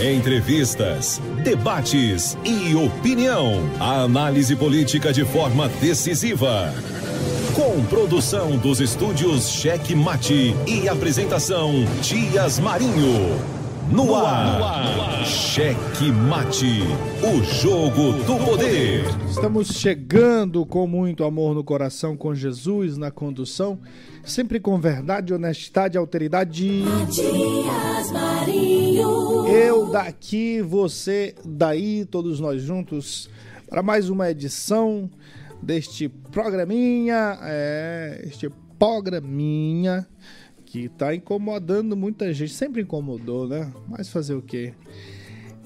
Entrevistas, debates e opinião. A análise política de forma decisiva. Com produção dos estúdios Cheque Mate e apresentação Dias Marinho. No ar, no ar. Cheque Mate, o jogo do poder. Estamos chegando com muito amor no coração, com Jesus na condução, sempre com verdade, honestidade e alteridade. Dias Marinho. Eu daqui, você daí, todos nós juntos, para mais uma edição deste programinha, é, este programinha que tá incomodando muita gente, sempre incomodou, né? Mas fazer o quê?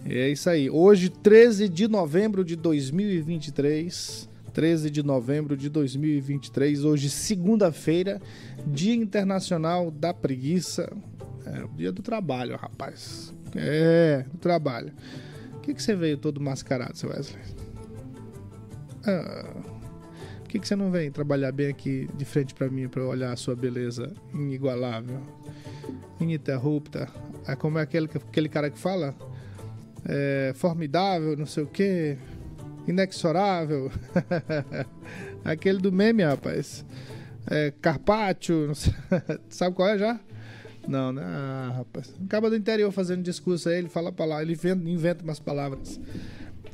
É isso aí. Hoje, 13 de novembro de 2023, 13 de novembro de 2023, hoje segunda-feira, Dia Internacional da Preguiça. É, o dia do trabalho, rapaz. É, trabalho. Por que, que você veio todo mascarado, seu Wesley? Ah, por que, que você não vem trabalhar bem aqui de frente para mim para olhar a sua beleza inigualável, ininterrupta? É como é aquele, aquele cara que fala? É, formidável, não sei o que, inexorável. aquele do meme, rapaz. É, Carpaccio, sabe qual é já? Não, né? Ah, rapaz. Acaba do interior fazendo discurso aí, ele fala palavra, ele inventa, inventa umas palavras.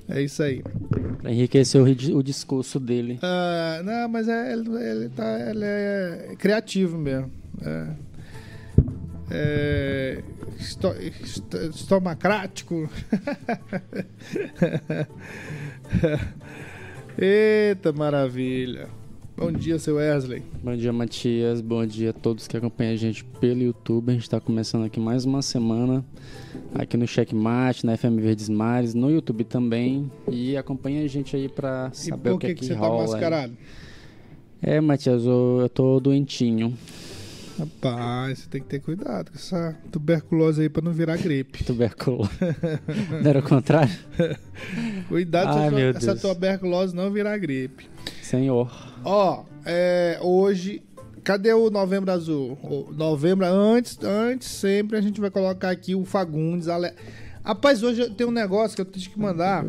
É isso aí. Pra enriquecer o, o discurso dele. Ah, não, mas é, ele, ele, tá, ele é criativo mesmo. É, é, esto, esto, estomacrático. Eita maravilha. Bom dia, seu Wesley. Bom dia, Matias. Bom dia a todos que acompanham a gente pelo YouTube. A gente está começando aqui mais uma semana aqui no Checkmate, na FM Verdes Mares, no YouTube também. E acompanha a gente aí para saber e o que, que, é que você rola. tá mascarado? É, Matias, eu, eu tô doentinho. Rapaz, você tem que ter cuidado com essa tuberculose aí para não virar gripe. Tuberculose. não era o contrário? Cuidado Ai, meu essa, essa tuberculose não virar gripe. Senhor. Ó, é, hoje. Cadê o Novembro Azul? O novembro, antes, antes, sempre a gente vai colocar aqui o Fagundes. Ale... Rapaz, hoje tem um negócio que eu tenho que mandar,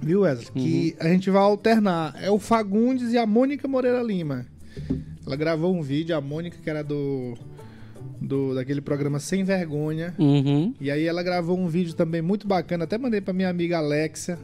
viu, Wesley? Que a gente vai alternar. É o Fagundes e a Mônica Moreira Lima. Ela gravou um vídeo, a Mônica, que era do. do daquele programa Sem Vergonha. Uhum. E aí ela gravou um vídeo também muito bacana, até mandei pra minha amiga Alexia.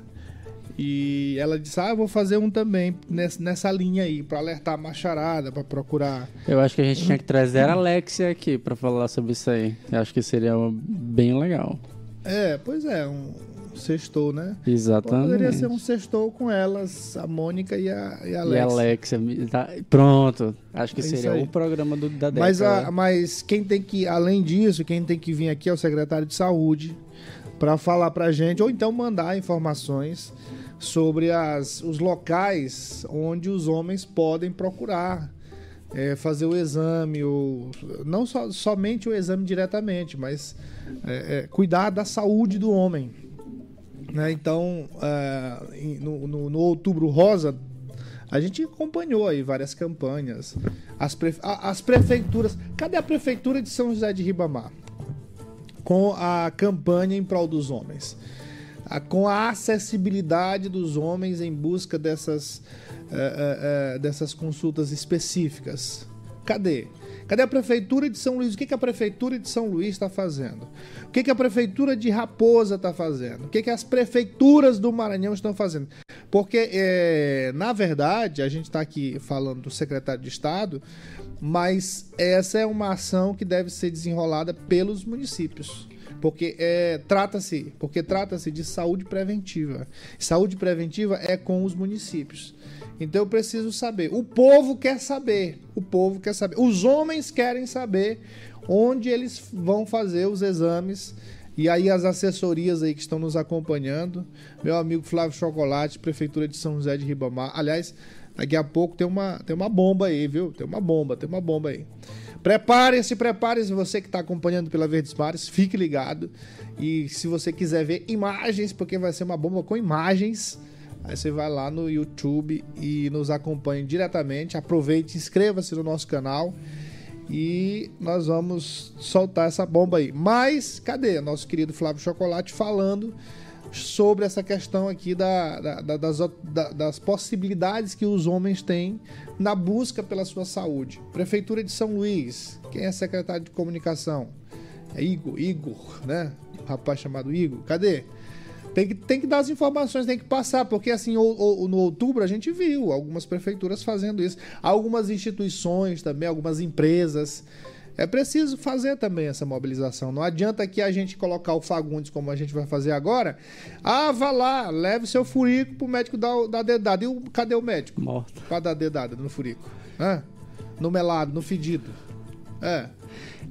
E ela disse: "Ah, eu vou fazer um também nessa, linha aí, pra alertar a macharada, pra procurar". Eu acho que a gente tinha que trazer a Alexia aqui para falar sobre isso aí. Eu acho que seria bem legal. É, pois é, um sextou, né? Exatamente. Poderia ser um sextou com elas, a Mônica e a, e a E Alexia. a Alexia, tá- pronto. Acho que É seria o programa do, da década. Mas, a- mas quem tem que, além disso, quem tem que vir aqui é o secretário de saúde para falar pra gente, ou então mandar informações sobre as, os locais onde os homens podem procurar é, fazer o exame, ou, não só, somente o exame diretamente, mas é, é, cuidar da saúde do homem. né? Então, é, no, no- no Outubro Rosa, a gente acompanhou aí várias campanhas. As, as prefeituras. Cadê a prefeitura de São José de Ribamar? Com a campanha em prol dos homens. A- com a acessibilidade dos homens em busca dessas, eh, eh, eh, dessas consultas específicas. Cadê? Cadê a prefeitura de São Luís? O que, que a prefeitura de São Luís está fazendo? O que, que a prefeitura de Raposa está fazendo? O que, que as prefeituras do Maranhão estão fazendo? Porque, eh, na verdade, a gente está aqui falando do secretário de Estado, mas essa é uma ação que deve ser desenrolada pelos municípios. Porque é, trata-se, porque trata-se de saúde preventiva. Saúde preventiva é com os municípios. Então eu preciso saber. O povo quer saber. O povo quer saber. Os homens querem saber onde eles vão fazer os exames E aí as assessorias aí que estão nos acompanhando, meu amigo Flávio Chocolate, Prefeitura de São José de Ribamar. Aliás, daqui a pouco tem uma, tem uma bomba aí, viu? Tem uma bomba, tem uma bomba aí. Prepare-se, prepare-se, você que está acompanhando pela Verdes Mares, fique ligado. E se você quiser ver imagens, porque vai ser uma bomba com imagens, aí você vai lá no YouTube e nos acompanhe diretamente. Aproveite, inscreva-se no nosso canal e nós vamos soltar essa bomba aí. Mas cadê nosso querido Flávio Chocolate falando sobre essa questão aqui da, da, das, da, das possibilidades que os homens têm na busca pela sua saúde? Prefeitura de São Luís, quem é secretário de comunicação? É Igor, Igor, né? Um rapaz chamado Igor. Cadê? Tem que, tem que dar as informações, tem que passar, porque assim, o, o, no outubro a gente viu algumas prefeituras fazendo isso, algumas instituições também, algumas empresas. É preciso fazer também essa mobilização. Não adianta que a gente colocar o Fagundes como a gente vai fazer agora. Ah, vá lá, leve seu furico pro médico dar, dar dedada. E o, cadê o médico? Morto. Pra dar dedada no furico. Hã? No melado, no fedido. É.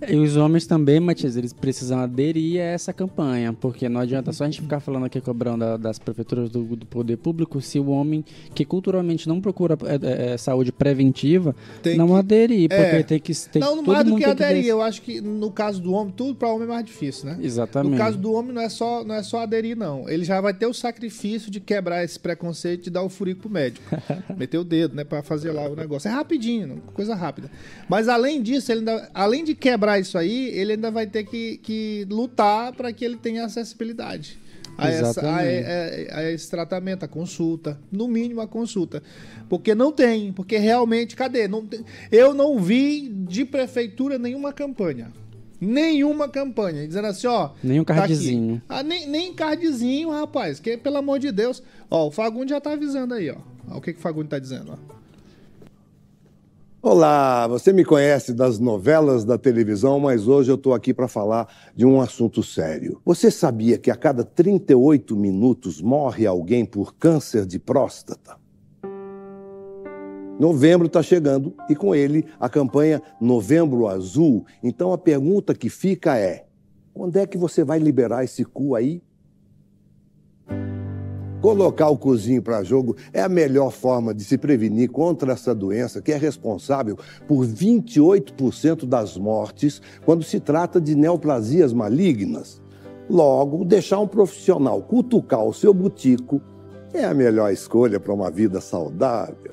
E os homens também, Matias, eles precisam aderir a essa campanha, porque não adianta só a gente ficar falando aqui cobrando da, das prefeituras do, do, poder público se o homem que culturalmente não procura é, é, saúde preventiva tem não que, aderir, porque é, tem que tem, Não, mais do que aderir, que eu acho que no caso do homem, tudo para o homem é mais difícil, né? Exatamente. No caso do homem não é só não é só aderir não, ele já vai ter o sacrifício de quebrar esse preconceito de dar o furico pro médico, meter o dedo, né, para fazer lá o negócio. É rapidinho, coisa rápida. Mas além disso, ele ainda, além de quebrar isso aí, ele ainda vai ter que, que lutar para que ele tenha acessibilidade a, essa, a, a, a, esse tratamento, a consulta. No mínimo a consulta. Porque não tem, porque realmente, cadê? Não tem, eu não vi de prefeitura nenhuma campanha. Nenhuma campanha. Dizendo assim, ó. Nenhum cardzinho. Tá ah, nem, nem cardzinho, rapaz. Que pelo amor de Deus. Ó, o Fagundes já tá avisando aí, ó. ó o que, que o Fagundes tá dizendo, ó. Olá, você me conhece das novelas da televisão, mas hoje eu estou aqui para falar de um assunto sério. Você sabia que a cada 38 minutos morre alguém por câncer de próstata? Novembro está chegando e com ele a campanha Novembro Azul. Então a pergunta que fica é: quando é que você vai liberar esse cu aí? Colocar o cozinho para jogo é a melhor forma de se prevenir contra essa doença que é responsável por 28% das mortes quando se trata de neoplasias malignas. Logo, deixar um profissional cutucar o seu butico é a melhor escolha para uma vida saudável.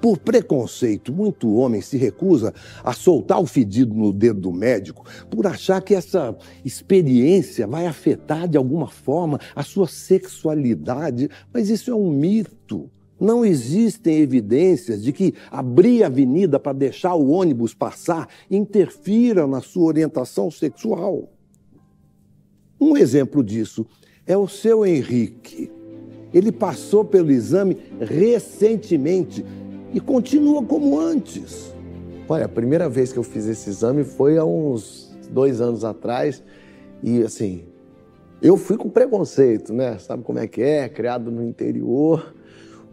Por preconceito, muito homem se recusa a soltar o fedido no dedo do médico por achar que essa experiência vai afetar de alguma forma a sua sexualidade, mas isso é um mito. Não existem evidências de que abrir a avenida para deixar o ônibus passar interfira na sua orientação sexual. Um exemplo disso é o seu Henrique. Ele passou pelo exame recentemente e continua como antes. Olha, a primeira vez que eu fiz esse exame foi há uns dois anos atrás e assim, eu fui com preconceito, né? Sabe como é que é? Criado no interior.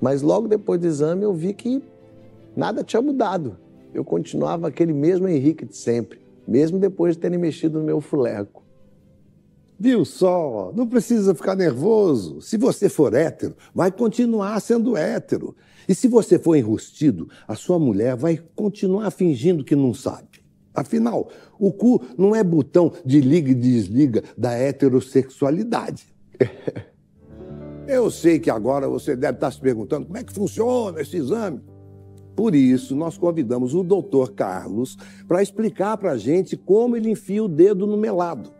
Mas logo depois do exame eu vi que nada tinha mudado. Eu continuava aquele mesmo Henrique de sempre, mesmo depois de terem mexido no meu fuleco. Viu só? Não precisa ficar nervoso. Se você for hétero, vai continuar sendo hétero. E se você for enrustido, a sua mulher vai continuar fingindo que não sabe. Afinal, o cu não é botão de liga e desliga da heterossexualidade. Eu sei que agora você deve estar se perguntando como é que funciona esse exame. Por isso, nós convidamos o doutor Carlos para explicar para a gente como ele enfia o dedo no melado.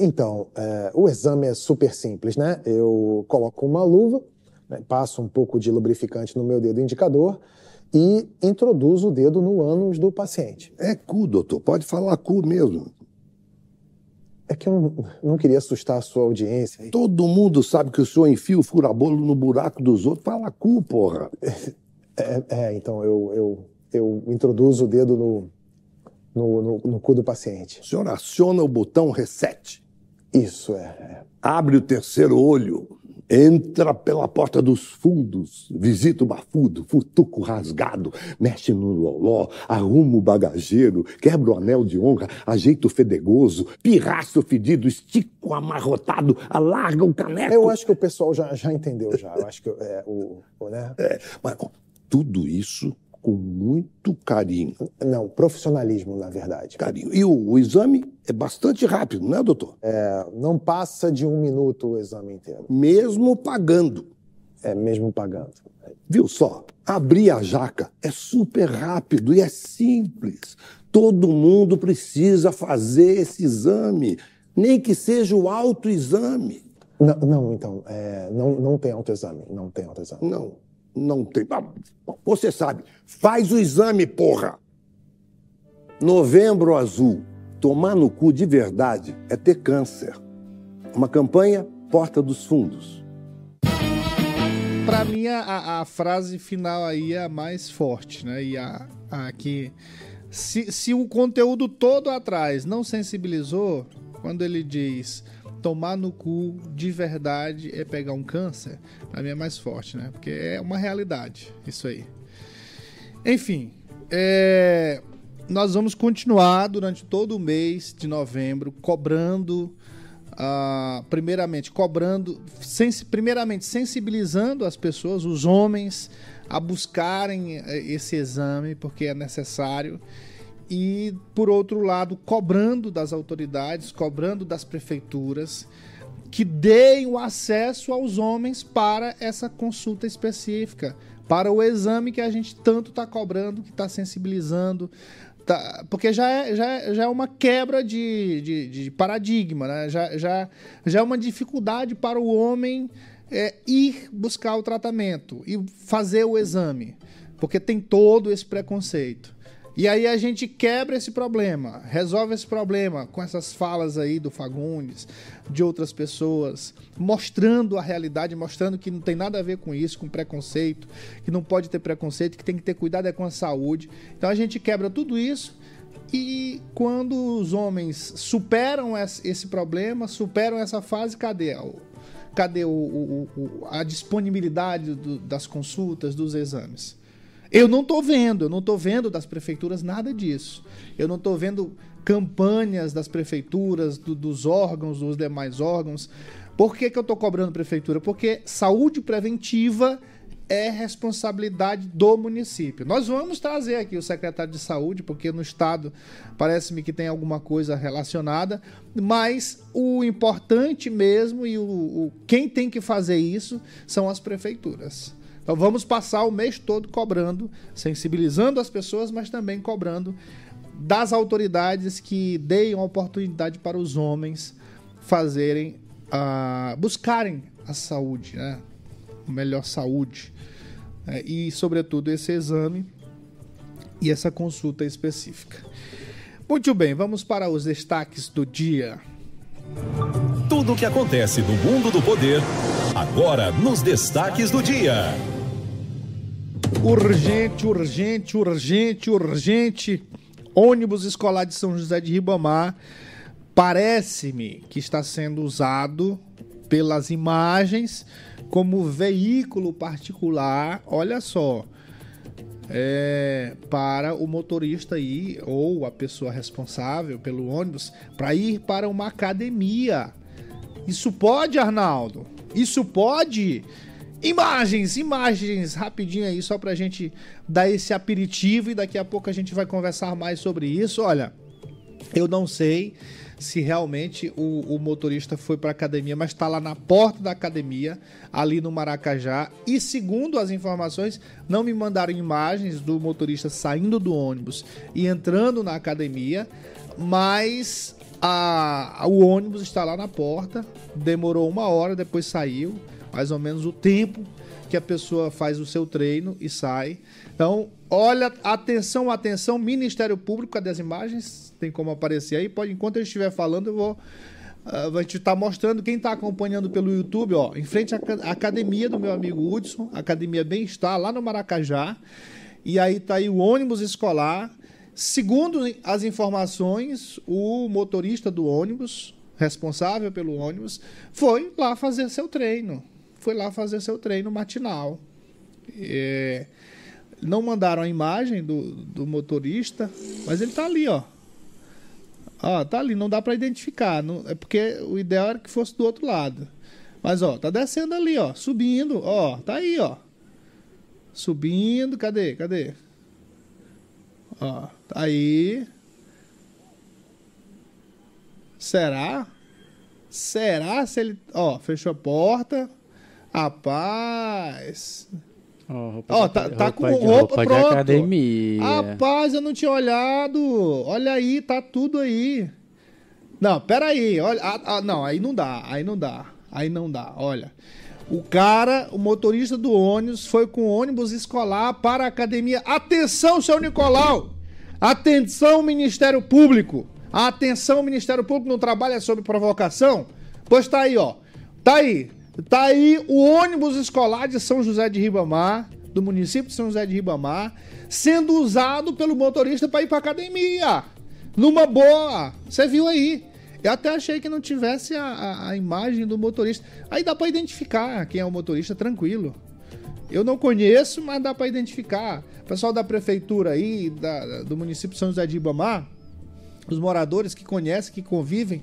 Então, é, o exame é super simples, né? Eu coloco uma luva, né, passo um pouco de lubrificante no meu dedo indicador e introduzo o dedo no ânus do paciente. É cu, doutor. Pode falar cu mesmo. É que eu não, queria assustar a sua audiência. Todo mundo sabe que o senhor enfia o furabolo no buraco dos outros. Fala cu, porra. É, é então, eu, eu, eu introduzo o dedo no, no, no, no cu do paciente. O senhor aciona o botão reset. Isso é. Abre o terceiro olho. Entra pela porta dos fundos, visita o bafudo, futuco rasgado, mexe no loló, arruma o bagageiro, quebra o anel de honra, ajeita o fedegoso, pirraço fedido, estica o amarrotado, alarga o caneco. Eu acho que o pessoal já, já entendeu já. Eu acho que é, o, o, né? É, mas tudo isso com muito carinho. Não, profissionalismo, na verdade. Carinho. E o, o exame é bastante rápido, não é, doutor? É, não passa de um minuto o exame inteiro. Mesmo pagando. É, mesmo pagando. Viu só? Abrir a jaca é super rápido e é simples. Todo mundo precisa fazer esse exame, nem que seja o autoexame. Não, não então, é, não, não tem autoexame. Não tem autoexame. Não, não tem. Ah, Você sabe, faz o exame, porra! Novembro Azul. Tomar no cu de verdade é ter câncer. Uma campanha Porta dos Fundos. Pra mim, a, a frase final aí é a mais forte, né? E a, a que. Se, se o conteúdo todo atrás não sensibilizou, quando ele diz tomar no cu de verdade é pegar um câncer, pra mim é mais forte, né? Porque é uma realidade, isso aí. Enfim, é, nós vamos continuar durante todo o mês de novembro cobrando, ah, primeiramente cobrando, primeiramente sensibilizando as pessoas, os homens, a buscarem eh, esse exame porque é necessário e por outro lado cobrando das autoridades, cobrando das prefeituras que deem o acesso aos homens para essa consulta específica, para o exame que a gente tanto está cobrando, que está sensibilizando, tá- porque já é, já, é- já é uma quebra de, de, de paradigma, né? já, já, já é uma dificuldade para o homem é, ir buscar o tratamento e fazer o exame, porque tem todo esse preconceito. E aí a gente quebra esse problema, resolve esse problema com essas falas aí do Fagundes, de outras pessoas, mostrando a realidade, mostrando que não tem nada a ver com isso, com preconceito, que não pode ter preconceito, que tem que ter cuidado é com a saúde. Então a gente quebra tudo isso e quando os homens superam esse problema, superam essa fase, cadê? Cadê o- o- o- a disponibilidade do- das consultas, dos exames? Eu não estou vendo, eu não estou vendo das prefeituras nada disso. Eu não estou vendo campanhas das prefeituras, do- dos órgãos, dos demais órgãos. Por que, que eu estou cobrando prefeitura? Porque saúde preventiva é responsabilidade do município. Nós vamos trazer aqui o secretário de saúde, porque no estado parece-me que tem alguma coisa relacionada, mas o importante mesmo e o, o- quem tem que fazer isso são as prefeituras. Então vamos passar o mês todo cobrando, sensibilizando as pessoas, mas também cobrando das autoridades que deem a oportunidade para os homens fazerem, ah, buscarem a saúde, né? melhor saúde. É, e, sobretudo, esse exame e essa consulta específica. Muito bem, vamos para os destaques do dia. Tudo o que acontece no mundo do poder, agora nos destaques do dia. Urgente, urgente, urgente, urgente. Ônibus escolar de São José de Ribamar parece-me que está sendo usado pelas imagens como veículo particular. Olha só. é, para o motorista ir ou a pessoa responsável pelo ônibus para ir para uma academia. Isso pode, Arnaldo? Isso pode? Imagens, imagens, rapidinho aí, só pra gente dar esse aperitivo e daqui a pouco a gente vai conversar mais sobre isso. Olha, eu não sei se realmente o, o motorista foi para academia, mas está lá na porta da academia, ali no Maracajá. E segundo as informações, não me mandaram imagens do motorista saindo do ônibus e entrando na academia, mas a, o ônibus está lá na porta. Demorou uma hora, depois saiu, mais ou menos o tempo que a pessoa faz o seu treino e sai. Então, olha, atenção, atenção, Ministério Público, cadê as imagens? Tem como aparecer aí? Pode, enquanto eu estiver falando, eu vou. Uh, vai te estar mostrando quem está acompanhando pelo YouTube, ó, em frente à academia do meu amigo Hudson, Academia Bem-Estar, lá no Maracajá. E aí tá aí o ônibus escolar. Segundo as informações, o motorista do ônibus, responsável pelo ônibus, foi lá fazer seu treino. Foi lá fazer seu treino matinal. É, não mandaram a imagem do, do motorista, mas ele tá ali, ó. Ó, tá ali, não dá para identificar. Não, é porque o ideal era que fosse do outro lado. Mas, ó, tá descendo ali, ó. Subindo, ó. Tá aí, ó. Subindo, cadê? Cadê? Ó, tá aí. Será? Será se ele. Ó, fechou a porta. Rapaz. Ó, roupa Ó, de- tá, tá com de- roupa, de pronto. academia. Rapaz, eu não tinha olhado. Olha aí, tá tudo aí. Não, peraí. Olha, ah, ah, não, aí não dá. Aí não dá. Aí não dá. Olha. O cara, o motorista do ônibus, foi com ônibus escolar para a academia. Atenção, seu Nicolau! Atenção, Ministério Público! Atenção, Ministério Público não trabalha sob provocação? Pois tá aí, ó. Tá aí. Tá aí o ônibus escolar de São José de Ribamar, do município de São José de Ribamar, sendo usado pelo motorista para ir para academia. Numa boa. Você viu aí. Eu até achei que não tivesse a, a- a imagem do motorista. Aí dá para identificar quem é o motorista, tranquilo. Eu não conheço, mas dá para identificar. Pessoal da prefeitura aí, da- do município de São José de Ribamar, os moradores que conhecem, que convivem,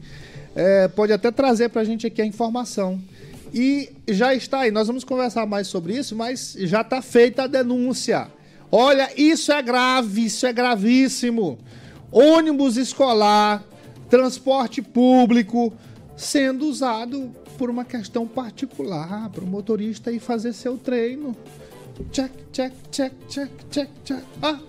é, pode até trazer pra gente aqui a informação. E já está aí, nós vamos conversar mais sobre isso, mas já está feita a denúncia. Olha, isso é grave, isso é gravíssimo. Ônibus escolar, transporte público sendo usado por uma questão particular, para o motorista ir fazer seu treino. Check, check, check, check, check, check. Ah,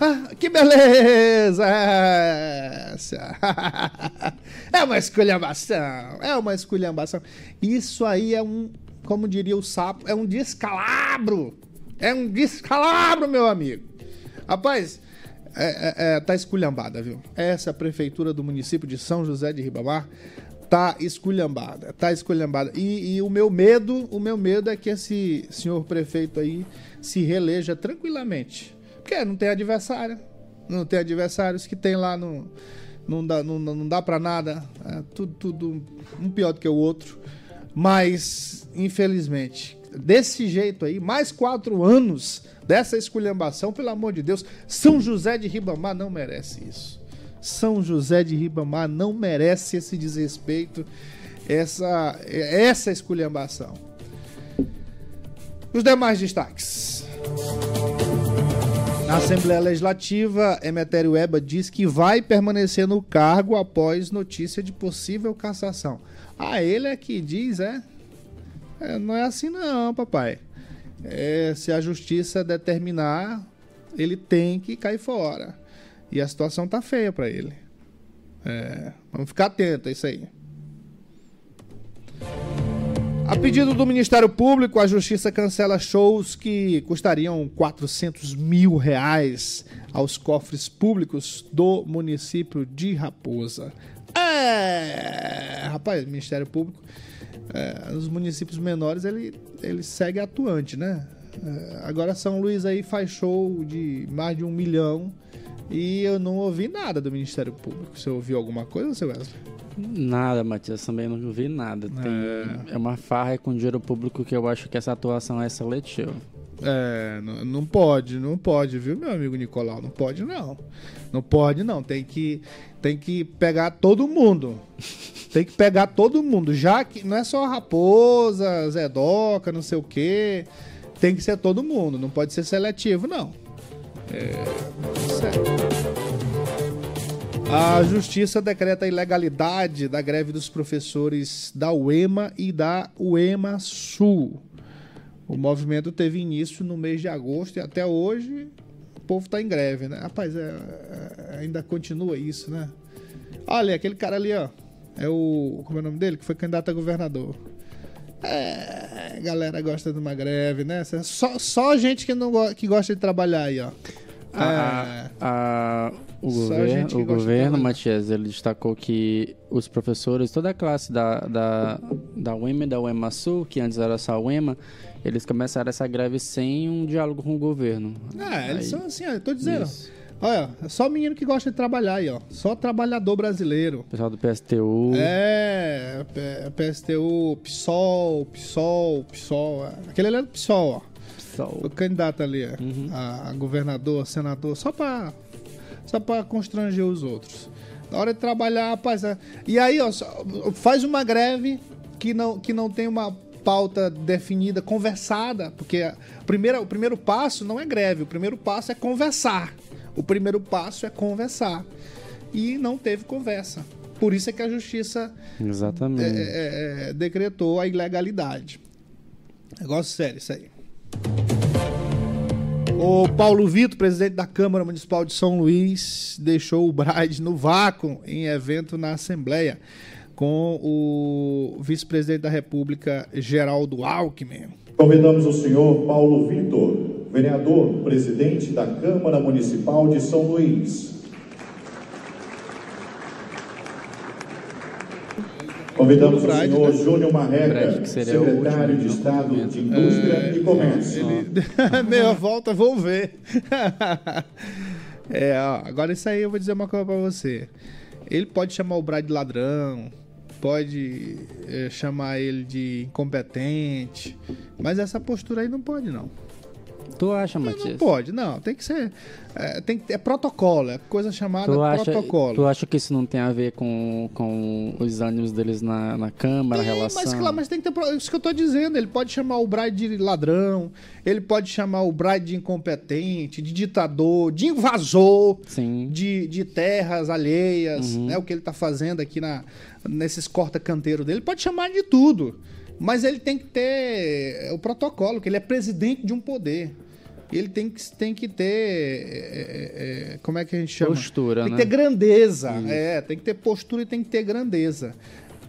ah, que beleza! É uma esculhambação, é uma esculhambação. Isso aí é um, como diria o sapo, é um descalabro. É um descalabro, meu amigo. Rapaz, é, é, é, tá esculhambada, viu? Essa prefeitura do município de São José de Ribamar tá esculhambada, tá esculhambada. E, e o meu medo, o meu medo é que esse senhor prefeito aí se reeleja tranquilamente. Porque não tem adversário. Não tem adversários que tem lá no. Não dá, não, não dá pra nada. É tudo, tudo um pior do que o outro. Mas, infelizmente, desse jeito aí, mais quatro anos dessa esculhambação, pelo amor de Deus, São José de Ribamar não merece isso. São José de Ribamar não merece esse desrespeito, essa, essa esculhambação. Os demais destaques. Na Assembleia Legislativa, Emetério Eba diz que vai permanecer no cargo após notícia de possível cassação. Ah, ele é que diz, é? É, não é assim não, papai. É, se a justiça determinar, ele tem que cair fora. E a situação tá feia para ele. É, vamos ficar atento a isso aí. A pedido do Ministério Público, a Justiça cancela shows que custariam 400 mil reais aos cofres públicos do município de Raposa. É, rapaz, Ministério Público, é, os municípios menores ele, ele segue atuante, né? É, agora São Luís aí faz show de mais de um milhão e eu não ouvi nada do Ministério Público. Você ouviu alguma coisa, seu Wesley? Nada, Matias, também não vi nada. Tem- é... uma farra com dinheiro público que eu acho que essa atuação é seletiva. É, não, não pode, não pode, viu, meu amigo Nicolau? Não pode, não. Não pode, não. Tem que, tem que pegar todo mundo. Tem que pegar todo mundo. Já que não é só Raposa, Zedoca, não sei o quê. Tem que ser todo mundo. Não pode ser seletivo, não. É. A justiça decreta a ilegalidade da greve dos professores da UEMA e da UEMA Sul. O movimento teve início no mês de agosto e até hoje o povo está em greve, né? Rapaz, é- é- ainda continua isso, né? Olha, aquele cara ali, ó. É o. Como é o nome dele? Que foi candidato a governador. É, a galera gosta de uma greve, né? Só, só gente que, não, go- que gosta de trabalhar aí, ó. A- a- o Só governo, o governo. Matias, ele destacou que os professores, toda a classe da, da, da UEMA e da UEMA Sul, que antes era só a UEMA, eles começaram essa greve sem um diálogo com o governo. É, eles Aí- são assim, ó, eu tô dizendo. Isso. Olha, é só menino que gosta de trabalhar aí, ó. Só trabalhador brasileiro. Pessoal do PSTU. É, PSTU, PSOL, PSOL, PSOL. é. Aquele ali é do PSOL, ó. Pessoal. O candidato ali, ó, a, a governador, senador, só pra, só pra constranger os outros. Na hora de trabalhar, rapaz. é- E aí, ó, faz uma greve que não, que não tem uma pauta definida, conversada, porque a primeira, o primeiro passo não é greve, o primeiro passo é conversar. O primeiro passo é conversar. E não teve conversa. Por isso é que a justiça Exatamente. é, é, é, decretou a ilegalidade. Negócio sério isso aí. O Paulo Vitor, presidente da Câmara Municipal de São Luís, deixou o Bride no vácuo em evento na Assembleia com o vice-presidente da República, Geraldo Alckmin. Convidamos o senhor Paulo Vitor, vereador, presidente da Câmara Municipal de São Luís. Convidamos o senhor né? Júnior Marreca, secretário de Estado momento. de Indústria e Comércio. Ele... Meia volta, vou ver. é, ó, agora isso aí eu vou dizer uma coisa pra você. Ele pode chamar o Brad de ladrão, pode é, chamar ele de incompetente, mas essa postura aí não pode, não. Tu acha, Não Matias? pode, não. Tem que ser. É, tem que, é protocolo, é coisa chamada Tu acha, protocolo. tu acha que isso não tem a ver com, com os ânimos deles na, na Câmara, Tem, relação? Mas, claro, mas tem que ter. Isso que eu tô dizendo. Ele pode chamar o Bride de ladrão, ele pode chamar o Bride de incompetente, de ditador, de invasor Sim. de, de terras alheias, Uhum. né? O que ele tá fazendo aqui na, nesses corta-canteiros dele. Ele pode chamar de tudo. Mas ele tem que ter o protocolo, que ele é presidente de um poder. Ele tem que, tem que ter. é, é, é, como é que a gente chama? Postura, Tem né? que ter grandeza. É, tem que ter postura e tem que ter grandeza.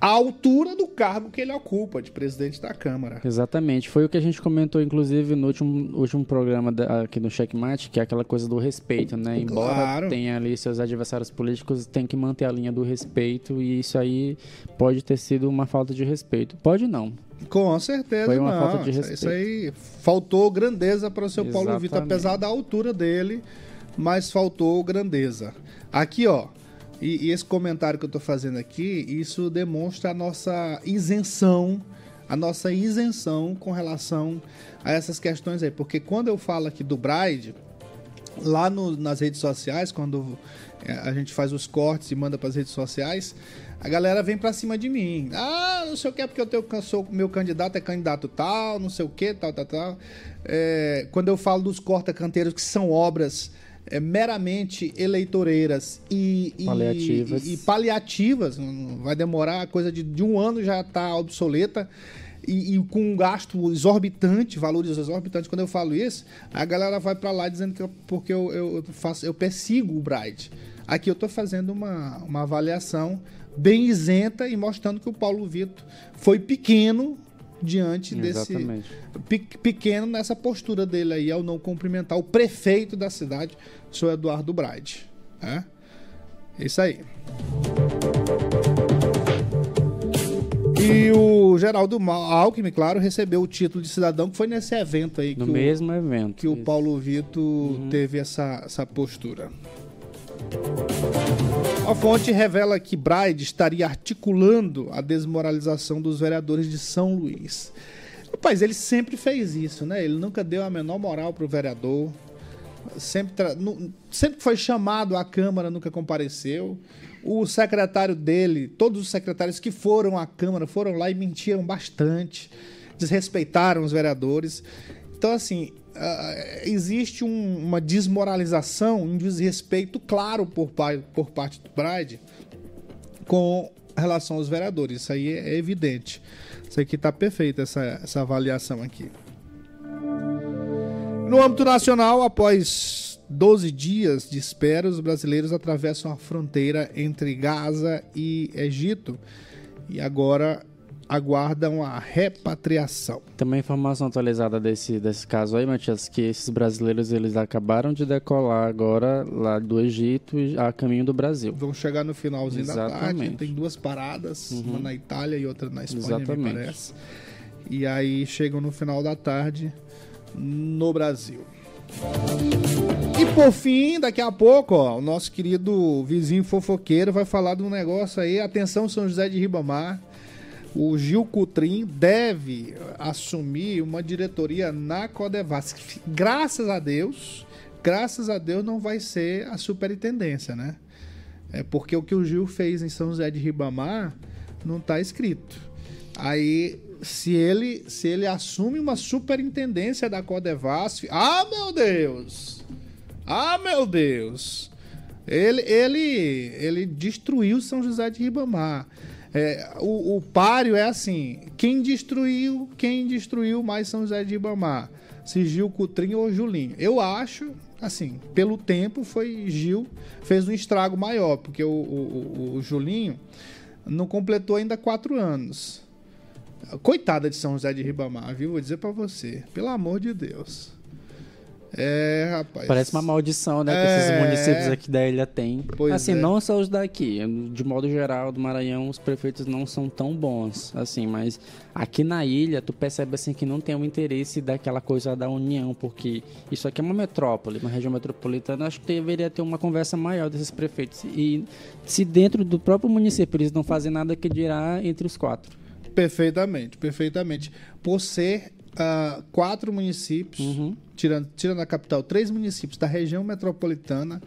A altura do cargo que ele ocupa, de presidente da Câmara. Exatamente. Foi o que a gente comentou, inclusive, no último, último programa da- aqui no Checkmate, que é aquela coisa do respeito, né? Embora Claro. tenha ali seus adversários políticos, tem que manter a linha do respeito e isso aí pode ter sido uma falta de respeito. Pode não. Com certeza Foi uma não. falta de Isso- Isso respeito. aí faltou grandeza para o seu Paulo Vitor, Exatamente. apesar da altura dele, mas faltou grandeza. Aqui, ó, e, e esse comentário que eu tô fazendo aqui, isso demonstra a nossa isenção, a nossa isenção com relação a essas questões aí, porque quando eu falo aqui do Bride, lá no- nas redes sociais, quando é, a gente faz os cortes e manda para as redes sociais, a galera vem para cima de mim. Ah, não sei o que, é porque eu tenho, sou, meu candidato é candidato tal, não sei o que, tal, tal, tal. É, quando eu falo dos corta-canteiros, que são obras é, meramente eleitoreiras e, Paliativas. e, e paliativas, vai demorar, coisa de, de um ano já está obsoleta e, e com um gasto exorbitante, valores exorbitantes. Quando eu falo isso, a galera vai para lá dizendo que eu, porque eu, eu, eu faço, eu persigo o Bright. Aqui eu estou fazendo uma, uma avaliação bem isenta e mostrando que o Paulo Vitor foi pequeno diante desse Exatamente. pe- pequeno nessa postura dele aí ao não cumprimentar o prefeito da cidade, o senhor Eduardo Brade. É? Isso aí. E o Geraldo Alckmin, claro, recebeu o título de cidadão que foi nesse evento aí No que, o, mesmo evento. que o isso. Paulo Vitor teve essa, essa postura. A fonte revela que Braide estaria articulando a desmoralização dos vereadores de São Luís. Rapaz, ele sempre fez isso, né? Ele nunca deu a menor moral pro vereador. Sempre, tra- sempre foi chamado à Câmara, nunca compareceu. O secretário dele, todos os secretários que foram à Câmara, foram lá e mentiram bastante, desrespeitaram os vereadores. Então, assim, ah, existe um- uma desmoralização, um desrespeito claro por, por parte do Bride com relação aos vereadores. Isso aí é evidente. Isso aqui está perfeito, essa, essa avaliação aqui. No âmbito nacional, após 12 dias de espera, os brasileiros atravessam a fronteira entre Gaza e Egito e agora aguardam a repatriação. Uma informação atualizada desse, desse caso aí, Matias, que esses brasileiros eles acabaram de decolar agora lá do Egito a caminho do Brasil. Vão chegar no finalzinho da tarde. Exatamente. Tem duas paradas, uma na Itália e outra na Espanha, me Exatamente. parece. E aí chegam no final da tarde no Brasil. E por fim, daqui a pouco, ó, o nosso querido vizinho fofoqueiro vai falar de um negócio aí. Atenção, São José de Ribamar. O Gil Cutrim deve assumir uma diretoria na Codevasc. Graças a Deus, graças a Deus não vai ser a superintendência, né? É porque o que o Gil fez em São José de Ribamar não está escrito. Aí, se ele, se ele assume uma superintendência da Codevasf, ah, meu Deus! Ah, meu Deus! Ele, ele, ele destruiu São José de Ribamar. É, o, o páreo é assim: quem destruiu, quem destruiu mais São José de Ribamar? Se Gil Cutrim ou Julinho. Eu acho, assim, pelo tempo, foi Gil, fez um estrago maior, porque o, o, o- Julinho não completou ainda quatro anos. Coitada de São José de Ribamar, viu? Vou dizer pra você. Pelo amor de Deus. É, rapaz. Parece uma maldição, né? Que É. esses municípios aqui da ilha têm. Pois assim, é. não só os daqui. De modo geral, do Maranhão, os prefeitos não são tão bons. Assim, mas aqui na ilha, tu percebe assim que não tem o interesse daquela coisa da união, porque isso aqui é uma metrópole, uma região metropolitana. Acho que deveria ter uma conversa maior desses prefeitos. E se dentro do próprio município eles não fazem nada que dirá entre os quatro. Perfeitamente, perfeitamente. Por ser ah, quatro municípios, tirando, tirando a capital, três municípios da região metropolitana,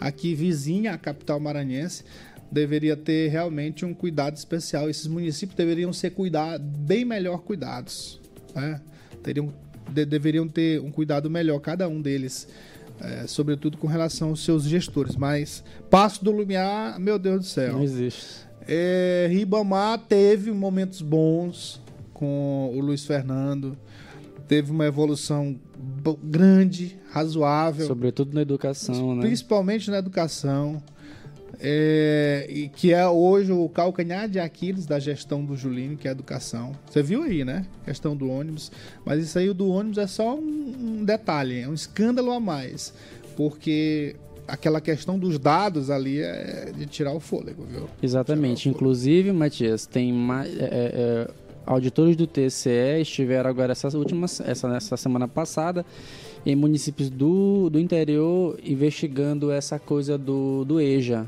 aqui vizinha à capital maranhense, deveria ter realmente um cuidado especial. Esses municípios deveriam ser cuidar, bem melhor cuidados. né? Teriam, de- deveriam ter um cuidado melhor, cada um deles. eh, sobretudo com relação aos seus gestores. Mas Passo do Lumiar, meu Deus do céu. Não existe. É, Ribamar teve momentos bons com o Luiz Fernando. Teve uma evolução grande, razoável, Sobretudo na educação, né? principalmente na educação. É, e que é hoje o calcanhar de Aquiles da gestão do Julinho, que é a educação. Você viu aí, né? Questão do ônibus. Mas isso aí do ônibus é só um, um detalhe, é um escândalo a mais. Porque aquela questão dos dados ali é de tirar o fôlego, viu? Exatamente. Inclusive, Matias, tem mais. é, é, é, auditores do TCE estiveram agora essa última essa, essa semana passada em municípios do, do interior investigando essa coisa do, do EJA.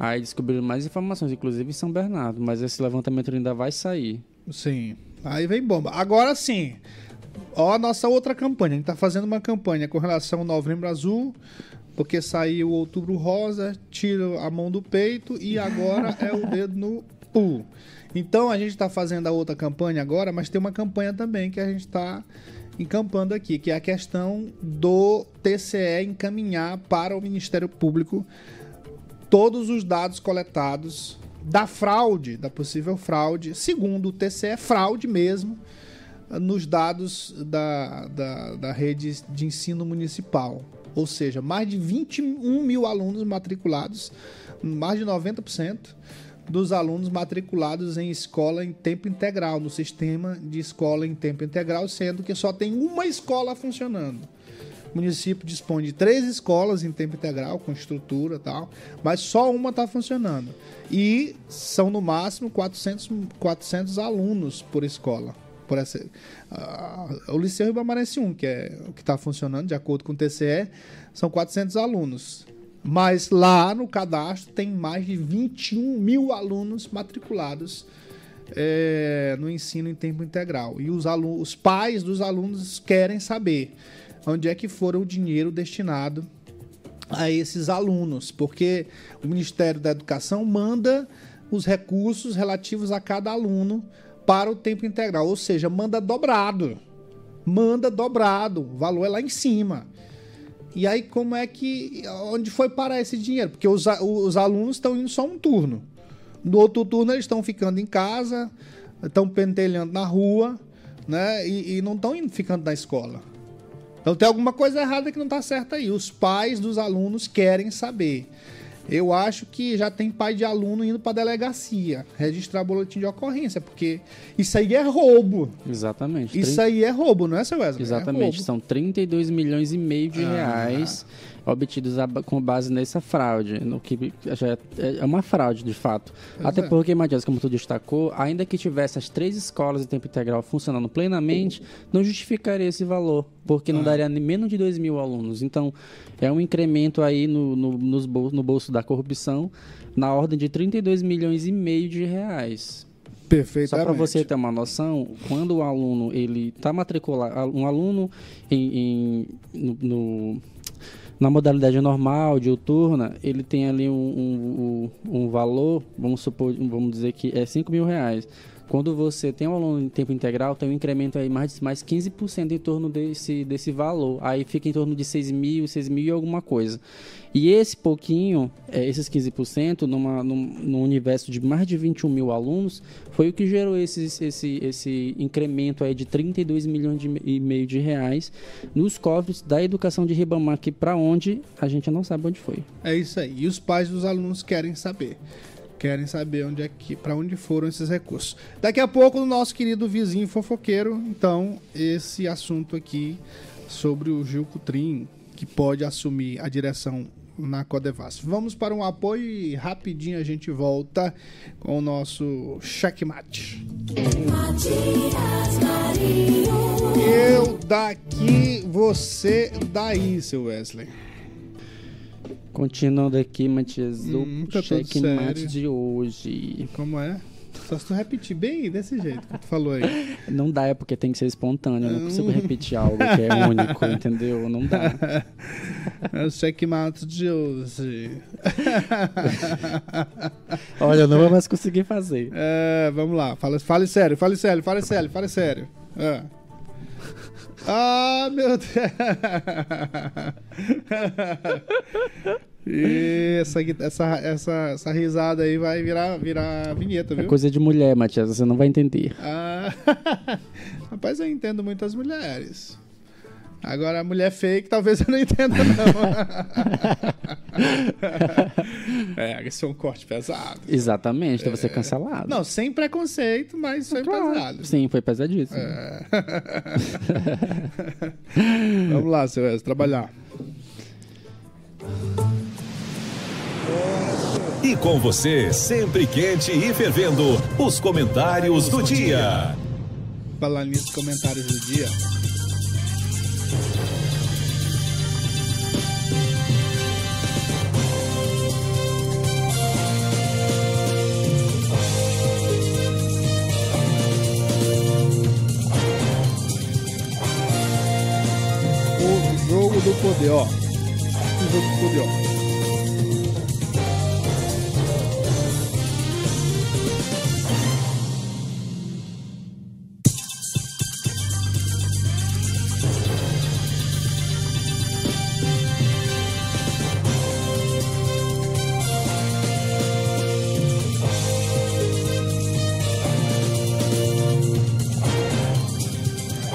Aí descobriram mais informações, inclusive em São Bernardo, mas esse levantamento ainda vai sair. Sim. Aí vem bomba. Agora sim. Ó, a nossa outra campanha. A gente tá fazendo uma campanha com relação ao Novembro Azul, porque saiu o Outubro Rosa, tira a mão do peito e agora é o dedo no pu. Então a gente tá fazendo a outra campanha agora, mas tem uma campanha também que a gente tá encampando aqui, que é a questão do TCE encaminhar para o Ministério Público todos os dados coletados da fraude, da possível fraude, segundo o TCE, fraude mesmo, nos dados da, da, da rede de ensino municipal. Ou seja, mais de 21 mil alunos matriculados, mais de 90% dos alunos matriculados em escola em tempo integral, no sistema de escola em tempo integral, sendo que só tem uma escola funcionando. O município dispõe de três escolas em tempo integral, com estrutura e tal, mas só uma está funcionando. E são no máximo 400, 400 alunos por escola. Por essa, ah, o Liceu Ribamarense 1, que é o que está funcionando, de acordo com o TCE, são 400 alunos. Mas lá no cadastro tem mais de 21 mil alunos matriculados é, no ensino em tempo integral. E os, os pais dos alunos querem saber onde é que foram o dinheiro destinado a esses alunos, porque o Ministério da Educação manda os recursos relativos a cada aluno para o tempo integral, ou seja, manda dobrado. Manda dobrado, o valor é lá em cima. E aí, como é que. Onde foi parar esse dinheiro? Porque os, os alunos estão indo só um turno. No outro turno, eles estão ficando em casa, estão pentelhando na rua, né? E, e não estão ficando na escola. Então tem alguma coisa errada que não está certa aí. Os pais dos alunos querem saber. Eu acho que já tem pai de aluno indo para delegacia registrar boletim de ocorrência, porque isso aí é roubo. Exatamente. Isso aí é roubo, não é, seu Wesley? É Exatamente, roubo. são 32 milhões e meio de Ah. reais. Obtidos com base nessa fraude, no que já é, é uma fraude de fato. Até é. porque, Matias, como tu destacou, ainda que tivesse as três escolas de tempo integral funcionando plenamente, não justificaria esse valor, porque não daria nem menos de 2 mil alunos. Então, é um incremento aí no, no, nos bol- no bolso da corrupção na ordem de 32 milhões e meio de reais. Só Perfeitamente. para você ter uma noção, quando o aluno ele está matriculado, um aluno em, em- no, no- na modalidade normal, diuturna, ele tem ali um, um, um- valor, vamos supor, vamos dizer que é 5 mil reais. Quando você tem um aluno em tempo integral, tem um incremento aí mais, mais 15% em torno desse, desse valor. Aí fica em torno de 6 mil, 6 mil e alguma coisa. E esse pouquinho, é, esses 15%, numa, num, num universo de mais de 21 mil alunos, foi o que gerou esses, esse, esse incremento aí de 32 milhões de, e meio de reais nos cofres da educação de Ribamar, que para onde a gente não sabe onde foi. É isso aí. E os pais dos alunos querem saber. Querem saber onde é que, para onde foram esses recursos. Daqui a pouco, o nosso querido vizinho fofoqueiro, então, esse assunto aqui sobre o Gil Cutrim, que pode assumir a direção na Codevas. Vamos para um apoio e rapidinho a gente volta com o nosso checkmate. Eu daqui, você daí, seu Wesley. Continuando aqui, Matias, o Hum, tá tudo checkmate de hoje. Como é? Só se tu repetir bem desse jeito que tu falou aí. Não dá, é porque tem que ser espontâneo. Eu não consigo repetir algo que é único, entendeu? Não dá. É o checkmate de hoje. Olha, eu não vou mais conseguir fazer. É, vamos lá. Fala, fale sério, fale sério, fale sério, fale sério. É. Ah, meu Deus. E essa, essa, essa, essa risada aí vai virar, virar vinheta, É viu? coisa de mulher, Matias, você não vai entender. Ah, rapaz, eu entendo muitas mulheres. Agora, a mulher fake, talvez eu não entenda, não. é, esse é um corte pesado. Exatamente, deve ser cancelado. Não, sem preconceito, mas foi Claro. pesado. Sim, foi pesadíssimo. É. Vamos lá, seu Wesley, trabalhar. E com você, sempre quente e fervendo, os comentários do dia. Falar nisso, comentários do dia. Poder, ó. O jogo do poder, ó.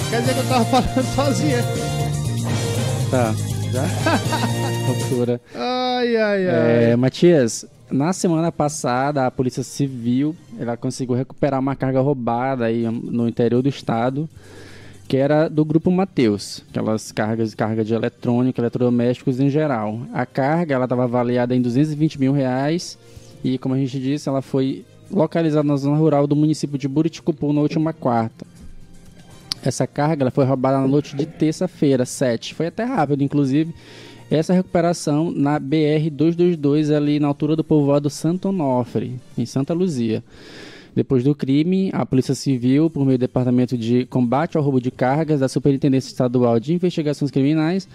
Quer dizer que eu tava falando sozinho. Tá. Já? Loucura. Ai, ai, ai. É, Matias, na semana passada a Polícia Civil ela conseguiu recuperar uma carga roubada aí no interior do estado, que era do grupo Mateus, aquelas cargas carga de eletrônica, eletrodomésticos em geral. A carga ela estava avaliada em 220 mil reais e, como a gente disse, ela foi localizada na zona rural do município de Buriticupu na última quarta. Essa carga ela foi roubada na noite de terça-feira, 7. Foi até rápido, inclusive. Essa recuperação na BR-222, ali na altura do povoado Santo Onofre, em Santa Luzia. Depois do crime, a Polícia Civil, por meio do Departamento de Combate ao Roubo de Cargas da Superintendência Estadual de Investigações Criminais,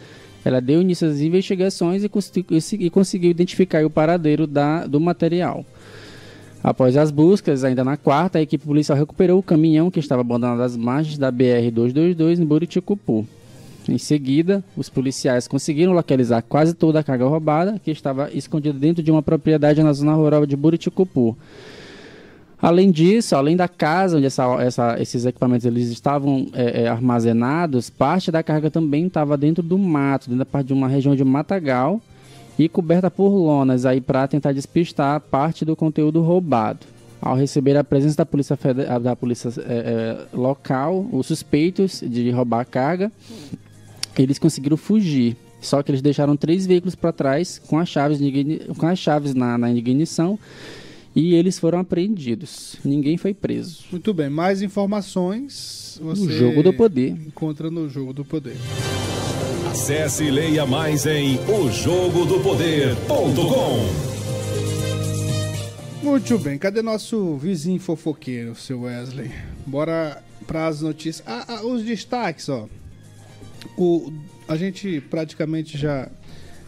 ela deu início às investigações e, conseguiu identificar o paradeiro da, do material. Após as buscas, ainda na quarta, a equipe policial recuperou o caminhão que estava abandonado às margens da BR-222 em Buriticupu. Em seguida, os policiais conseguiram localizar quase toda a carga roubada, que estava escondida dentro de uma propriedade na zona rural de Buriticupu. Além disso, além da casa onde essa- essa- esses equipamentos eles estavam é, é, armazenados, parte da carga também estava dentro do mato, dentro da parte de uma região de matagal e coberta por lonas aí para tentar despistar parte do conteúdo roubado. Ao receber a presença da polícia, da polícia é, é, local, os suspeitos de roubar a carga, eles conseguiram fugir. Só que eles deixaram três veículos para trás com as chaves, de com as chaves na, na ignição e eles foram apreendidos. Ninguém foi preso. Muito bem, mais informações você No jogo do poder. encontra no Jogo do Poder. Acesse e leia mais em ojogodopoder.com. Muito bem, cadê nosso vizinho fofoqueiro, seu Wesley? Bora para as notícias. Ah, ah, os destaques, ó. O, a gente praticamente já,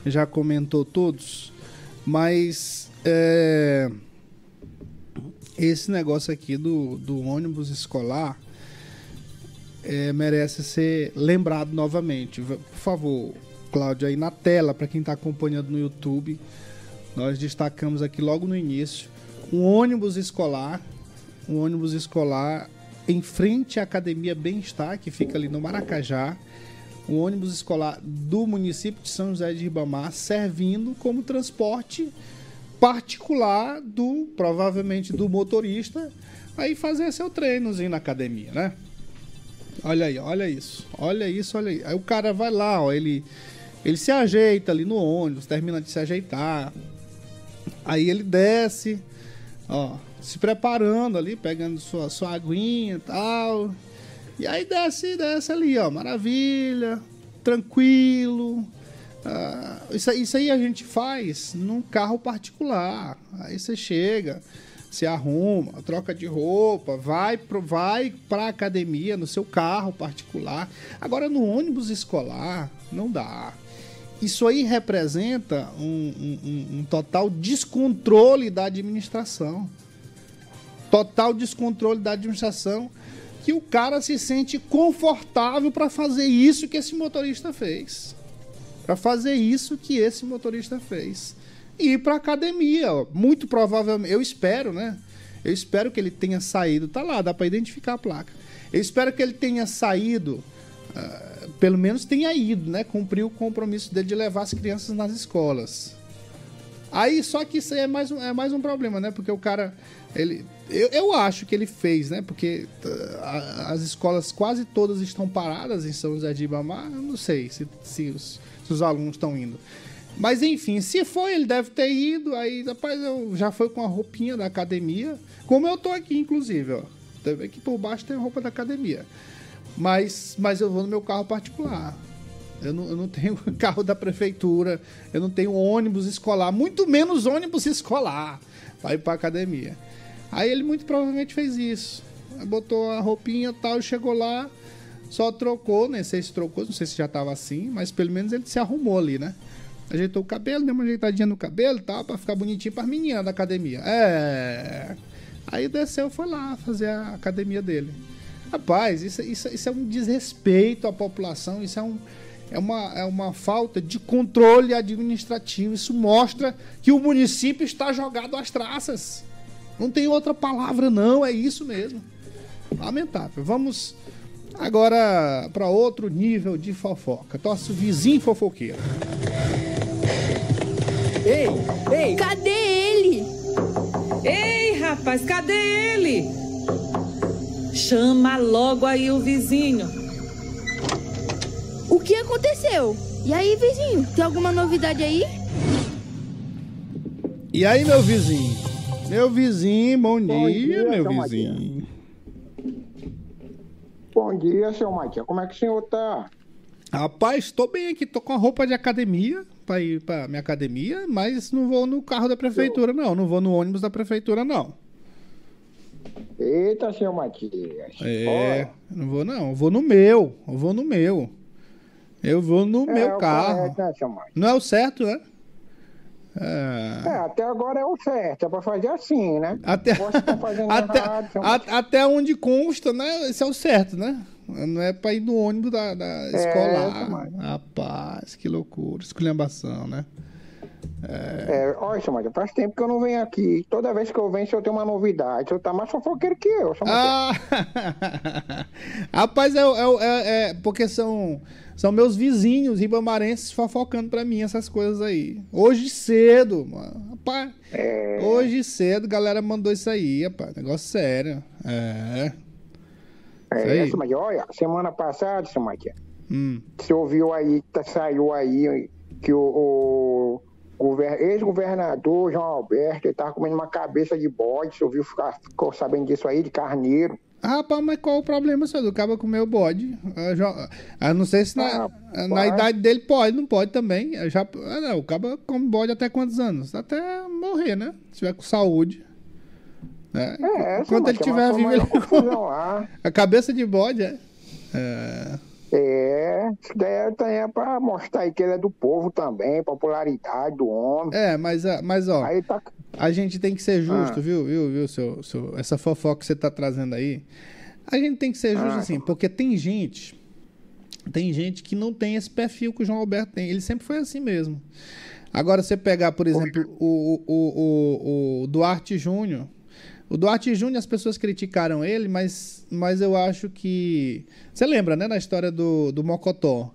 já comentou todos, mas é, esse negócio aqui do, do ônibus escolar é, merece ser lembrado novamente. Por favor, Cláudio, aí na tela, para quem está acompanhando no YouTube, nós destacamos aqui logo no início um ônibus escolar, um ônibus escolar em frente à Academia Bem-Estar, que fica ali no Maracajá, um ônibus escolar do município de São José de Ribamar, servindo como transporte particular do, provavelmente, do motorista, aí fazer seu treinozinho na academia, né? Olha aí, olha isso. Olha isso, olha aí. Aí o cara vai lá, ó, ele, ele se ajeita ali no ônibus, termina de se ajeitar. Aí ele desce, ó, se preparando ali, pegando sua, sua aguinha e tal. E aí desce, desce ali, ó, maravilha, tranquilo. Ah, isso, isso aí a gente faz num carro particular. Aí você chega, se arruma, troca de roupa, vai pro, vai pra academia no seu carro particular. Agora no ônibus escolar, não dá. Isso aí representa um, um- um- total descontrole da administração. Total descontrole da administração que o cara se sente confortável para fazer isso que esse motorista fez. Para fazer isso que esse motorista fez. E ir para academia, muito provavelmente, eu espero, né? Eu espero que ele tenha saído, tá lá, dá para identificar a placa. Eu espero que ele tenha saído, ah, pelo menos tenha ido, né? Cumpriu o compromisso dele de levar as crianças nas escolas. Aí, só que isso aí é mais um, é mais um problema, né? Porque o cara, ele, eu, eu acho que ele fez, né? Porque uh, a- as escolas quase todas estão paradas em São José de Ibamar. Eu não sei se, se, os, se os alunos estão indo. Mas enfim, se foi, ele deve ter ido. Aí, rapaz, eu já foi com a roupinha da academia. Como eu tô aqui, inclusive, ó. Aqui por baixo tem roupa da academia. Mas, mas eu vou no meu carro particular. Eu não, eu não tenho carro da prefeitura, eu não tenho ônibus escolar, muito menos ônibus escolar para ir para academia. Aí ele muito provavelmente fez isso. Botou a roupinha tal, chegou lá, só trocou, nem sei se trocou, não sei se já tava assim, mas pelo menos ele se arrumou ali, né? Ajeitou o cabelo, deu uma ajeitadinha no cabelo e tal, pra ficar bonitinho para meninas da academia. É. Aí desceu foi lá fazer a academia dele. Rapaz, isso, isso, isso é um desrespeito à população, isso é, um, é, uma, é uma falta de controle administrativo. Isso mostra que o município está jogado às traças. Não tem outra palavra, não, é isso mesmo. Lamentável. Vamos agora para outro nível de fofoca. Nosso vizinho fofoqueiro. Ei, ei, Cadê ele? ei, rapaz, cadê ele? Chama logo aí o vizinho. O que aconteceu? E aí, vizinho, tem alguma novidade aí? E aí, meu vizinho? Meu vizinho, bom, Bom dia, dia, meu vizinho. Bom dia, seu Matias. Como é que o senhor tá? Rapaz, tô bem aqui, tô com a roupa de academia pra ir pra minha academia, mas não vou no carro da prefeitura, não. Não vou no ônibus da prefeitura, não. Eita, seu Matias. É, não vou não. Eu vou no meu. Eu vou no meu. Eu vou no é meu carro. correto, né? Não é o certo, né? É, É. até agora é o certo. É pra fazer assim, né? Até, até, errado, a- até onde consta, né? Esse é o certo, né? Não é pra ir no ônibus da, da escolar. Tomás. Rapaz, que loucura. Esculhambação, né? É, olha, seu Matias, faz tempo que eu não venho aqui. Toda vez que eu venho, o senhor tem uma novidade. Senhor tá mais fofoqueiro que eu. Ah! Rapaz, é, é- é- é porque são, são meus vizinhos ribamarenses fofocando pra mim essas coisas aí. Hoje cedo, mano. Rapaz, hoje cedo, galera mandou isso aí, rapaz. Negócio sério. É. É, seu Matias, olha, semana passada, Matias, Hum. Você ouviu aí, tá, saiu aí que o, o gover- ex-governador João Alberto ele tava comendo uma cabeça de bode. Você ouviu, ficar- ficou sabendo disso aí, de carneiro. Ah, Rapaz, mas qual o problema, senhor? O cara comeu bode. Eu, já, eu não sei se na, Ah, na idade dele pode, não pode também. Eu já, ah, não, o cara come bode até quantos anos? Até morrer, né? Se tiver com saúde. Né? É, Enquanto ele estiver vivo, ele. A cabeça de bode, é. É. É, isso daí é, é pra mostrar aí que ele é do povo também, popularidade do homem. É, mas, ah, mas ó, tá. a gente tem que ser justo, Ah. viu, viu, viu, seu, seu, essa fofoca que você tá trazendo aí. A gente tem que ser justo Ah. assim, porque tem gente, tem gente que não tem esse perfil que o João Alberto tem. Ele sempre foi assim mesmo. Agora, você pegar, por exemplo, o, o, o, o Duarte Júnior. O Duarte Júnior, as pessoas criticaram ele, mas, mas eu acho que. Você lembra, né, na história do, do Mocotó?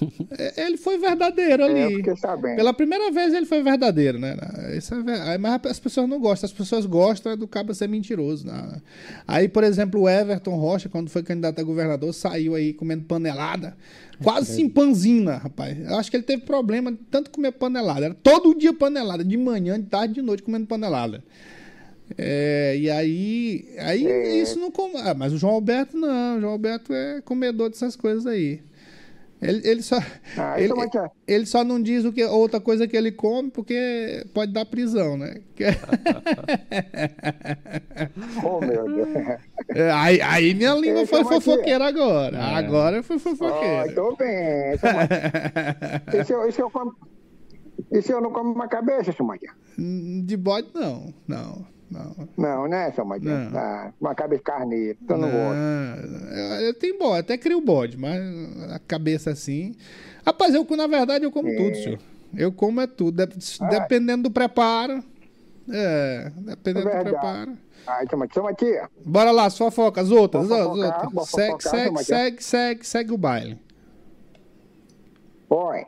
É, Ele foi verdadeiro É, ali. sabendo. Pela primeira vez ele foi verdadeiro, né? Isso é Mas as pessoas não gostam. As pessoas gostam é do cabo ser mentiroso. né? Aí, por exemplo, o Everton Rocha, quando foi candidato a governador, saiu aí comendo panelada. Quase se empanzina, rapaz. Eu acho que ele teve problema de tanto comer panelada. Era todo dia panelada, de manhã, de tarde, de noite, comendo panelada. É, e aí, aí É. isso não come. Ah, mas o João Alberto não. O João Alberto é comedor dessas coisas aí. Ele, ele só, Ah, ele, então vai ter- ele só não diz o que, outra coisa que ele come porque pode dar prisão, né? Oh, meu Deus. É, aí, aí minha língua Esse foi é fofoqueira agora. É. Agora foi fofoqueira. tô bem. É Esse eu, eu como. Esse eu não como uma cabeça, seu Madia. De bode, não. Não, não. Não, né, seu Madia? Não. Ah, uma cabeça de carneiro. Então não gosto. eu, eu tenho bode, até crio bode, mas a cabeça assim. Rapaz, eu na verdade eu como É. tudo, senhor. Eu como é tudo. Dep- Ah. Dependendo do preparo. É, dependendo do Verdade. preparo. Seu Madia, seu Madia. Bora lá, as fofocas, as outras, Vou as fofocar, outras. Segue, fofocar, segue, segue, segue, segue o baile. Oi.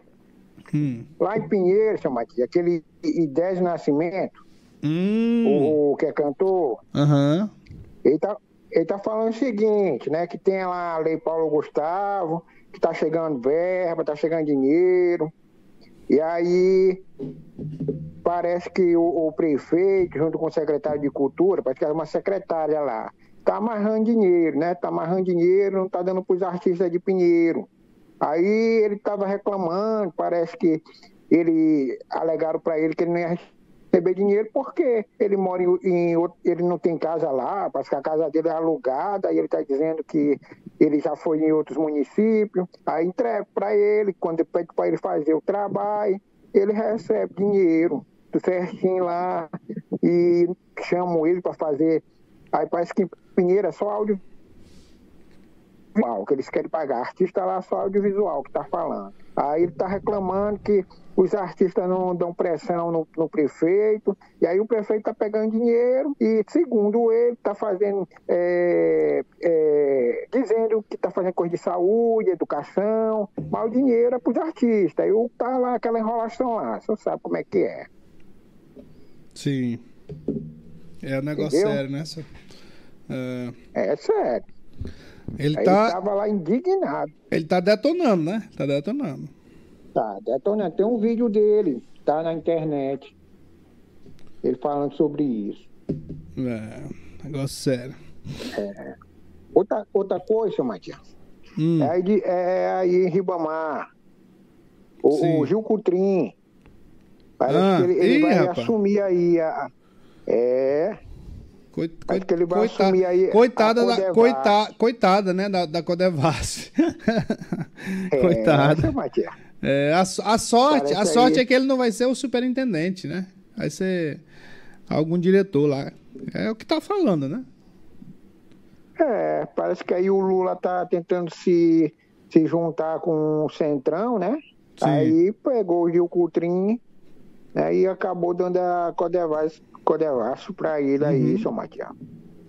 Hum. Lá em Pinheiro, seu Matia, aquele Idésio Nascimento, Hum. o, o que é cantor, Aham. ele tá, ele tá falando o seguinte, né? Que tem lá a Lei Paulo Gustavo, que tá chegando verba, tá chegando dinheiro. E aí parece que o, o prefeito, junto com o secretário de Cultura, parece que é uma secretária lá, tá amarrando dinheiro, né? Tá amarrando dinheiro, não tá dando pros artistas de Pinheiro. Aí ele estava reclamando, parece que ele alegaram para ele que ele não ia receber dinheiro porque ele mora em, em ele não tem casa lá, parece que a casa dele é alugada, e ele está dizendo que ele já foi em outros municípios, aí entrega para ele, quando pede para ele fazer o trabalho, ele recebe dinheiro, tudo certinho lá, e chamam ele para fazer, aí parece que Pinheiro é só audiovisual, que eles querem pagar. Artista lá só audiovisual que tá falando. Aí ele tá reclamando que os artistas não dão pressão no, no prefeito, e aí o prefeito tá pegando dinheiro e, segundo ele, tá fazendo, é, é, dizendo que tá fazendo coisa de saúde, educação, mas o dinheiro é pros artistas. Aí o- tá lá aquela enrolação lá, você sabe como é que é. Sim. É um negócio Entendeu? sério, né? senhor? É, É sério. ele tá. ele tava lá indignado. Ele tá detonando, né? Tá detonando. Tá, detonando. Tem um vídeo dele, tá na internet. Ele falando sobre isso. É, negócio sério. É. Outra, outra coisa, Matias, Hum. é, aí de- é aí em Ribamar. O, Sim. o Gil Cutrim. Parece Ah, que ele, ele ih, vai rapaz. assumir aí a. É. Coi- Parece que ele vai coita- assumir aí. coitada, da, coita, coitada, né? Da, da Codevasf. É, coitada. Matias. É, a, a sorte, a sorte aí- é que ele não vai ser o superintendente, né? Vai ser algum diretor lá. É o que tá falando, né? É, parece que aí o Lula tá tentando se, se juntar com o Centrão, né? Sim. Aí pegou o Gil Coutrin né, e acabou dando a Codevas, Codevasso para ele aí, Uhum. seu Matias.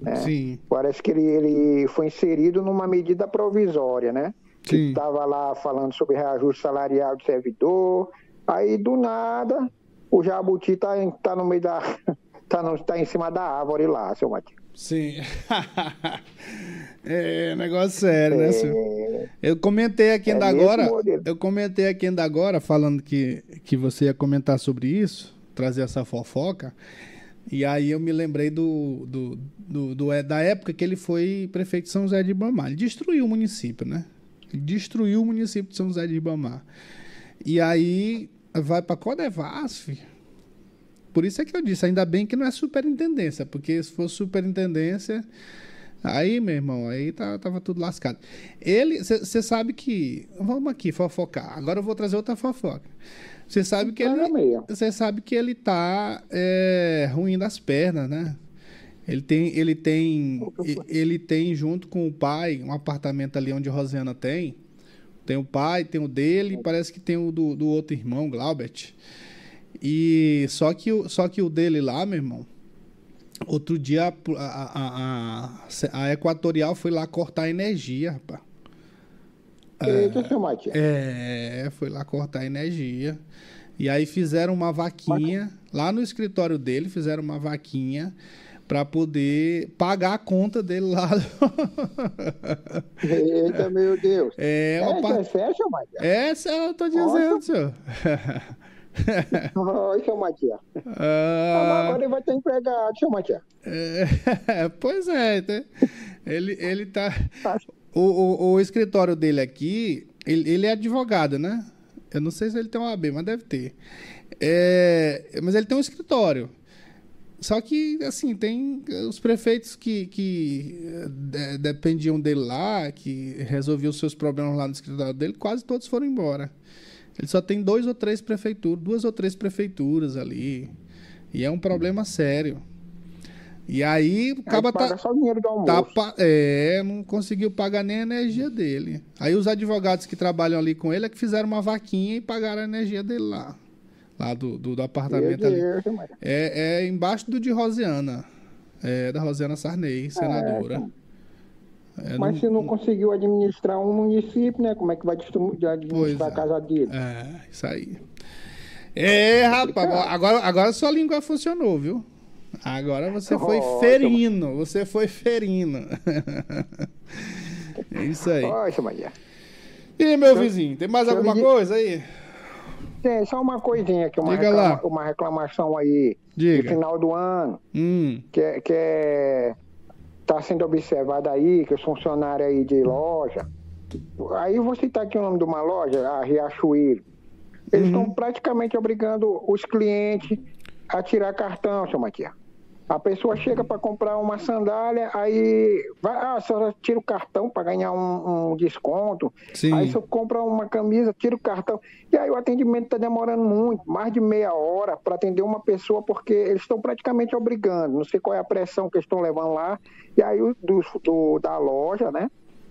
né? Sim. Parece que ele, ele foi inserido numa medida provisória, né? Que estava lá falando sobre reajuste salarial do servidor. Aí, do nada, o Jabuti tá, em- tá no meio da. tá, no, tá em cima da árvore lá, seu Matias. Sim. é negócio sério, né, senhor? É, Eu comentei aqui É ainda nesse agora. Eu comentei aqui ainda agora, falando que, que você ia comentar sobre isso, trazer essa fofoca. E aí eu me lembrei do, do, do- do- é, da época que ele foi prefeito de São José de Ibamar. Ele destruiu o município, né? Destruiu o município de São José de Ibamar. E aí vai para Codevasf. Por isso é que eu disse, ainda bem que não é superintendência, porque se fosse superintendência, aí, meu irmão, aí tá- tava tudo lascado. Ele, você sabe que, vamos aqui fofocar. Agora eu vou trazer outra fofoca. Você sabe que ele, você sabe que ele tá é, ruim das pernas, né? Ele tem, ele tem, ele tem junto com o pai um apartamento ali onde Rosiana tem. Tem o pai, tem o dele, e parece que tem o do, do outro irmão, Glaubert. E só que, o- só que o dele lá, meu irmão, outro dia a, a, a, a Equatorial foi lá cortar energia, rapaz. Eita, Matias. É, foi lá cortar energia. E aí fizeram uma vaquinha, lá no escritório dele, fizeram uma vaquinha para poder pagar a conta dele lá. Eita, meu Deus. É, Essa opa. é seu Matias? Essa eu tô dizendo, senhor. Oi, seu Matias. Ah, Agora ele vai ter empregado, seu Matias. É, pois é, né? ele, ele tá. O, o, o escritório dele aqui, ele, ele é advogado, né? Eu não sei se ele tem um AB, mas deve ter. É, mas ele tem um escritório. Só que, assim, tem os prefeitos que, que eh, de- dependiam dele lá, que resolviam os seus problemas lá no escritório dele, quase todos foram embora. Ele só tem dois ou três prefeituras, duas ou três prefeituras ali. E é um problema sério. E aí o paga tá, só dinheiro do almoço. tá é, não conseguiu pagar nem a energia dele. Aí os advogados que trabalham ali com ele é que fizeram uma vaquinha e pagaram a energia dele lá. Lá do, do, do apartamento ali. É, é embaixo do de Rosiana. É da Rosiana Sarney, senadora. É, Mas não- se não conseguiu administrar um município, né? Como é que vai administrar a casa dele? É, isso aí. É, rapaz, agora, agora sua língua funcionou, viu? Agora você foi Oh, ferino, você foi ferino. É isso aí. Matias. E meu vizinho, tem mais alguma coisa aí? Tem só uma coisinha aqui, uma, reclama- uma reclamação aí Diga. de final do ano, Hum, que é, que é tá sendo observado aí, que os funcionários aí de loja, aí eu vou citar aqui o nome de uma loja, a Riachuelo, eles Uhum. estão praticamente obrigando os clientes a tirar cartão, seu Matias. A pessoa chega para comprar uma sandália, aí vai, ah, a senhora tira o cartão para ganhar um, um desconto. Sim. Aí você compra uma camisa, tira o cartão. E aí o atendimento está demorando muito, mais de meia hora para atender uma pessoa, porque eles estão praticamente obrigando. Não sei qual é a pressão que eles estão levando lá. E aí do, do- da loja, né?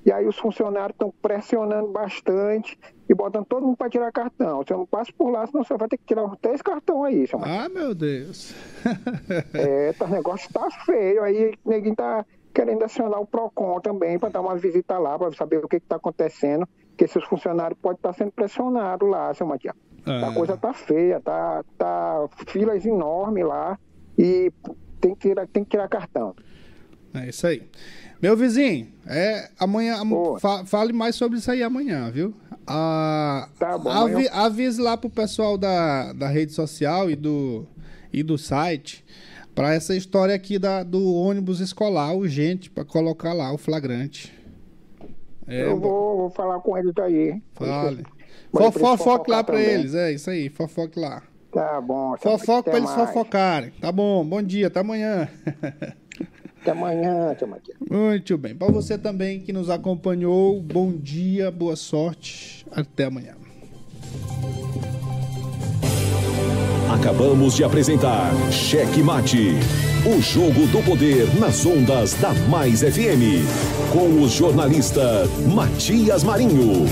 E aí os funcionários estão pressionando bastante e botando todo mundo para tirar cartão. Você não passa por lá, senão você vai ter que tirar três cartões aí, seu. Ah, meu Deus. É, tá, o negócio tá feio. Aí ninguém tá querendo acionar o PROCON também para dar uma visita lá, para saber o que, que tá acontecendo, porque esses funcionários podem estar sendo pressionados lá, seu Matias. É. A coisa tá feia, tá, tá filas enormes lá e tem que tirar, tem que tirar cartão. É isso aí. Meu vizinho, é, amanhã, am- fa- fale mais sobre isso aí amanhã, viu? Ah, Tá bom, avi- amanhã- avise lá pro pessoal da, da rede social e do, e do site para essa história aqui da, do ônibus escolar urgente para colocar lá o flagrante. É, eu vou, vou falar com eles aí. Fale. Fofoque lá também. eles, é isso aí, fofoque lá. Tá bom. Fofoque pra eles mais. fofocarem. Tá bom, bom dia, até amanhã. Até amanhã, seu Matias. Muito bem. Para você também que nos acompanhou, bom dia, boa sorte. Até amanhã. Acabamos de apresentar Cheque Mate, o jogo do poder nas ondas da Mais FM, com o jornalista Matias Marinho.